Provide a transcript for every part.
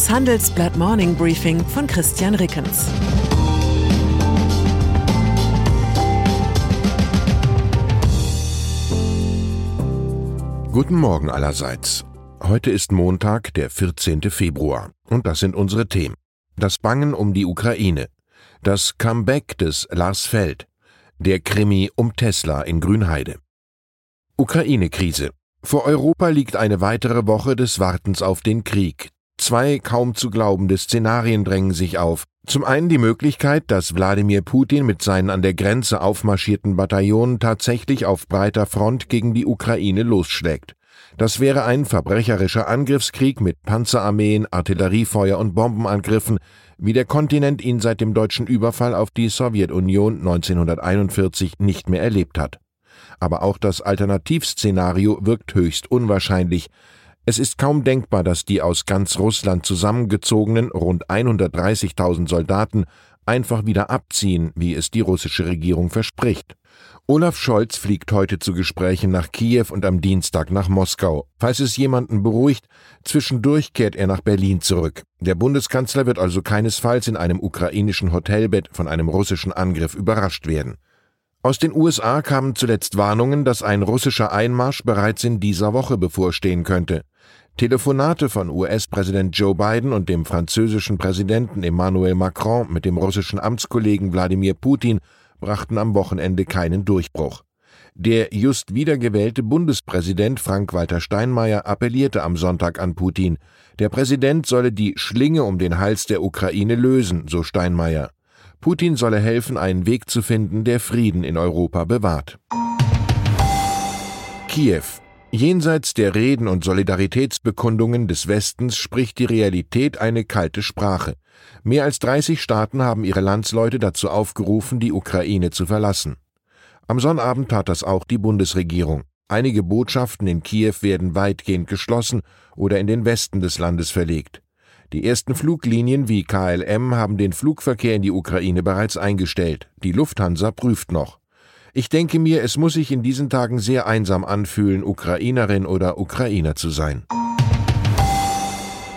Das Handelsblatt Morning Briefing von Christian Rickens. Guten Morgen allerseits. Heute ist Montag, der 14. Februar, und das sind unsere Themen. Das Bangen um die Ukraine, das Comeback des Lars Feld, der Krimi um Tesla in Grünheide. Ukraine-Krise. Vor Europa liegt eine weitere Woche des Wartens auf den Krieg. Zwei kaum zu glaubende Szenarien drängen sich auf. Zum einen die Möglichkeit, dass Wladimir Putin mit seinen an der Grenze aufmarschierten Bataillonen tatsächlich auf breiter Front gegen die Ukraine losschlägt. Das wäre ein verbrecherischer Angriffskrieg mit Panzerarmeen, Artilleriefeuer und Bombenangriffen, wie der Kontinent ihn seit dem deutschen Überfall auf die Sowjetunion 1941 nicht mehr erlebt hat aber auch das Alternativszenario wirkt höchst unwahrscheinlich. Es ist kaum denkbar, dass die aus ganz Russland zusammengezogenen rund 130.000 Soldaten einfach wieder abziehen, wie es die russische Regierung verspricht. Olaf Scholz fliegt heute zu Gesprächen nach Kiew und am Dienstag nach Moskau. Falls es jemanden beruhigt, zwischendurch kehrt er nach Berlin zurück. Der Bundeskanzler wird also keinesfalls in einem ukrainischen Hotelbett von einem russischen Angriff überrascht werden. Aus den USA kamen zuletzt Warnungen, dass ein russischer Einmarsch bereits in dieser Woche bevorstehen könnte. Telefonate von US-Präsident Joe Biden und dem französischen Präsidenten Emmanuel Macron mit dem russischen Amtskollegen Wladimir Putin brachten am Wochenende keinen Durchbruch. Der just wiedergewählte Bundespräsident Frank-Walter Steinmeier appellierte am Sonntag an Putin. Der Präsident solle die Schlinge um den Hals der Ukraine lösen, so Steinmeier. Putin solle helfen, einen Weg zu finden, der Frieden in Europa bewahrt. Kiew. Jenseits der Reden und Solidaritätsbekundungen des Westens spricht die Realität eine kalte Sprache. Mehr als 30 Staaten haben ihre Landsleute dazu aufgerufen, die Ukraine zu verlassen. Am Sonnabend tat das auch die Bundesregierung. Einige Botschaften in Kiew werden weitgehend geschlossen oder in den Westen des Landes verlegt. Die ersten Fluglinien wie KLM haben den Flugverkehr in die Ukraine bereits eingestellt. Die Lufthansa prüft noch. Ich denke mir, es muss sich in diesen Tagen sehr einsam anfühlen, Ukrainerin oder Ukrainer zu sein.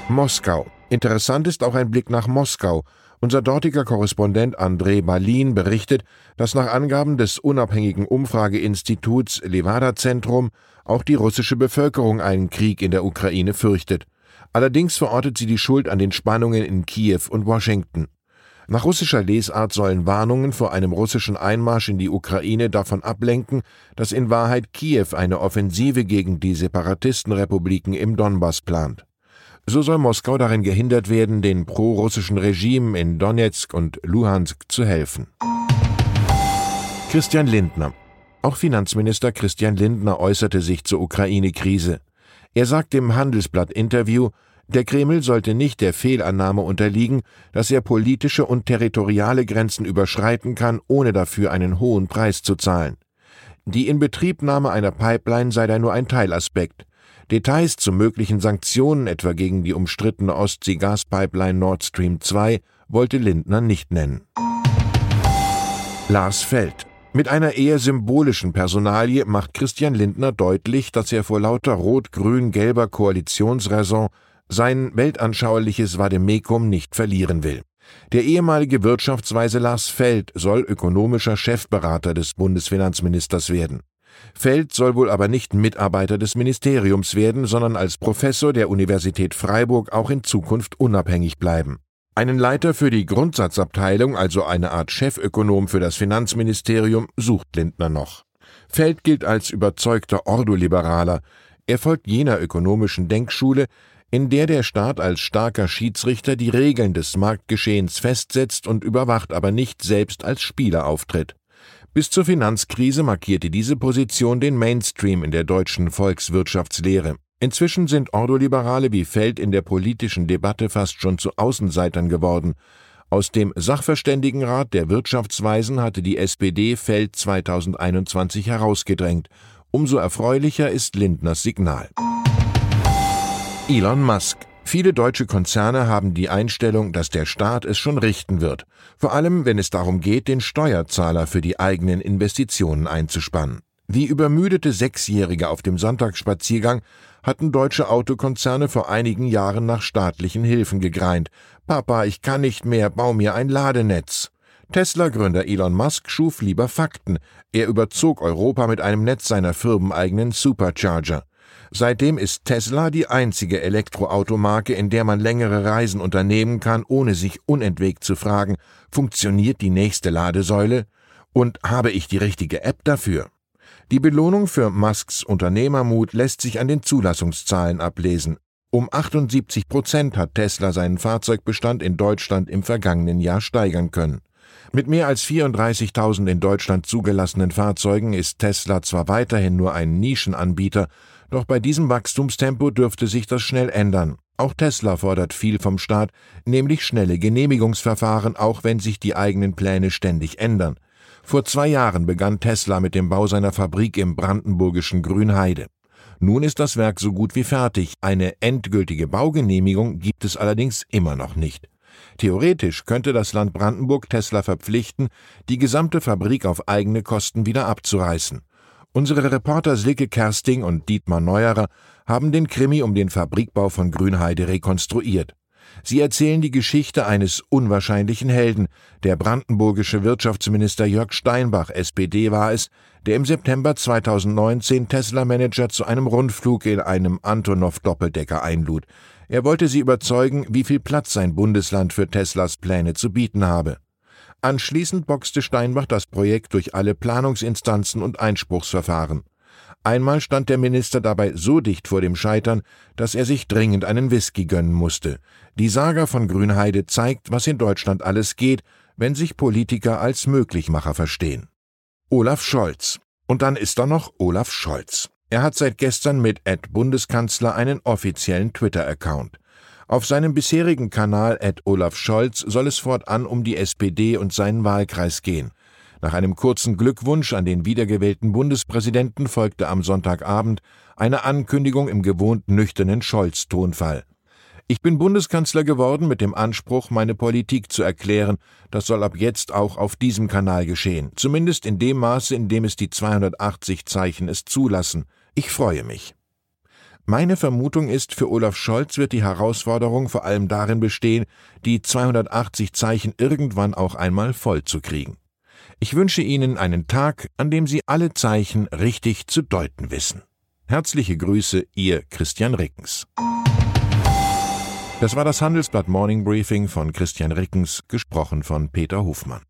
Moskau. Interessant ist auch ein Blick nach Moskau. Unser dortiger Korrespondent André Balin berichtet, dass nach Angaben des unabhängigen Umfrageinstituts Levada Zentrum auch die russische Bevölkerung einen Krieg in der Ukraine fürchtet. Allerdings verortet sie die Schuld an den Spannungen in Kiew und Washington. Nach russischer Lesart sollen Warnungen vor einem russischen Einmarsch in die Ukraine davon ablenken, dass in Wahrheit Kiew eine Offensive gegen die Separatistenrepubliken im Donbass plant. So soll Moskau darin gehindert werden, den pro-russischen Regimen in Donetsk und Luhansk zu helfen. Christian Lindner Auch Finanzminister Christian Lindner äußerte sich zur Ukraine-Krise. Er sagt im Handelsblatt-Interview, der Kreml sollte nicht der Fehlannahme unterliegen, dass er politische und territoriale Grenzen überschreiten kann, ohne dafür einen hohen Preis zu zahlen. Die Inbetriebnahme einer Pipeline sei da nur ein Teilaspekt. Details zu möglichen Sanktionen etwa gegen die umstrittene Ostsee-Gaspipeline Nord Stream 2 wollte Lindner nicht nennen. Lars Feld mit einer eher symbolischen Personalie macht Christian Lindner deutlich, dass er vor lauter rot-grün-gelber Koalitionsraison sein weltanschauliches Vademekum nicht verlieren will. Der ehemalige Wirtschaftsweise Lars Feld soll ökonomischer Chefberater des Bundesfinanzministers werden. Feld soll wohl aber nicht Mitarbeiter des Ministeriums werden, sondern als Professor der Universität Freiburg auch in Zukunft unabhängig bleiben. Einen Leiter für die Grundsatzabteilung, also eine Art Chefökonom für das Finanzministerium, sucht Lindner noch. Feld gilt als überzeugter Ordoliberaler. Er folgt jener ökonomischen Denkschule, in der der Staat als starker Schiedsrichter die Regeln des Marktgeschehens festsetzt und überwacht, aber nicht selbst als Spieler auftritt. Bis zur Finanzkrise markierte diese Position den Mainstream in der deutschen Volkswirtschaftslehre. Inzwischen sind Ordoliberale wie Feld in der politischen Debatte fast schon zu Außenseitern geworden. Aus dem Sachverständigenrat der Wirtschaftsweisen hatte die SPD Feld 2021 herausgedrängt. Umso erfreulicher ist Lindners Signal. Elon Musk Viele deutsche Konzerne haben die Einstellung, dass der Staat es schon richten wird, vor allem wenn es darum geht, den Steuerzahler für die eigenen Investitionen einzuspannen. Wie übermüdete Sechsjährige auf dem Sonntagsspaziergang hatten deutsche Autokonzerne vor einigen Jahren nach staatlichen Hilfen gegreint. Papa, ich kann nicht mehr, bau mir ein Ladenetz. Tesla-Gründer Elon Musk schuf lieber Fakten. Er überzog Europa mit einem Netz seiner firmeneigenen Supercharger. Seitdem ist Tesla die einzige Elektroautomarke, in der man längere Reisen unternehmen kann, ohne sich unentwegt zu fragen, funktioniert die nächste Ladesäule? Und habe ich die richtige App dafür? Die Belohnung für Musks Unternehmermut lässt sich an den Zulassungszahlen ablesen. Um 78 Prozent hat Tesla seinen Fahrzeugbestand in Deutschland im vergangenen Jahr steigern können. Mit mehr als 34.000 in Deutschland zugelassenen Fahrzeugen ist Tesla zwar weiterhin nur ein Nischenanbieter, doch bei diesem Wachstumstempo dürfte sich das schnell ändern. Auch Tesla fordert viel vom Staat, nämlich schnelle Genehmigungsverfahren, auch wenn sich die eigenen Pläne ständig ändern. Vor zwei Jahren begann Tesla mit dem Bau seiner Fabrik im brandenburgischen Grünheide. Nun ist das Werk so gut wie fertig, eine endgültige Baugenehmigung gibt es allerdings immer noch nicht. Theoretisch könnte das Land Brandenburg Tesla verpflichten, die gesamte Fabrik auf eigene Kosten wieder abzureißen. Unsere Reporter Silke Kersting und Dietmar Neuerer haben den Krimi um den Fabrikbau von Grünheide rekonstruiert. Sie erzählen die Geschichte eines unwahrscheinlichen Helden. Der brandenburgische Wirtschaftsminister Jörg Steinbach, SPD, war es, der im September 2019 Tesla-Manager zu einem Rundflug in einem Antonov-Doppeldecker einlud. Er wollte sie überzeugen, wie viel Platz sein Bundesland für Teslas Pläne zu bieten habe. Anschließend boxte Steinbach das Projekt durch alle Planungsinstanzen und Einspruchsverfahren. Einmal stand der Minister dabei so dicht vor dem Scheitern, dass er sich dringend einen Whisky gönnen musste. Die Saga von Grünheide zeigt, was in Deutschland alles geht, wenn sich Politiker als Möglichmacher verstehen. Olaf Scholz. Und dann ist da noch Olaf Scholz. Er hat seit gestern mit Ed Bundeskanzler einen offiziellen Twitter-Account. Auf seinem bisherigen Kanal Ed Olaf Scholz soll es fortan um die SPD und seinen Wahlkreis gehen. Nach einem kurzen Glückwunsch an den wiedergewählten Bundespräsidenten folgte am Sonntagabend eine Ankündigung im gewohnt nüchternen Scholz-Tonfall. Ich bin Bundeskanzler geworden mit dem Anspruch, meine Politik zu erklären. Das soll ab jetzt auch auf diesem Kanal geschehen. Zumindest in dem Maße, in dem es die 280 Zeichen es zulassen. Ich freue mich. Meine Vermutung ist, für Olaf Scholz wird die Herausforderung vor allem darin bestehen, die 280 Zeichen irgendwann auch einmal voll zu kriegen. Ich wünsche Ihnen einen Tag, an dem Sie alle Zeichen richtig zu deuten wissen. Herzliche Grüße, Ihr Christian Rickens. Das war das Handelsblatt Morning Briefing von Christian Rickens, gesprochen von Peter Hofmann.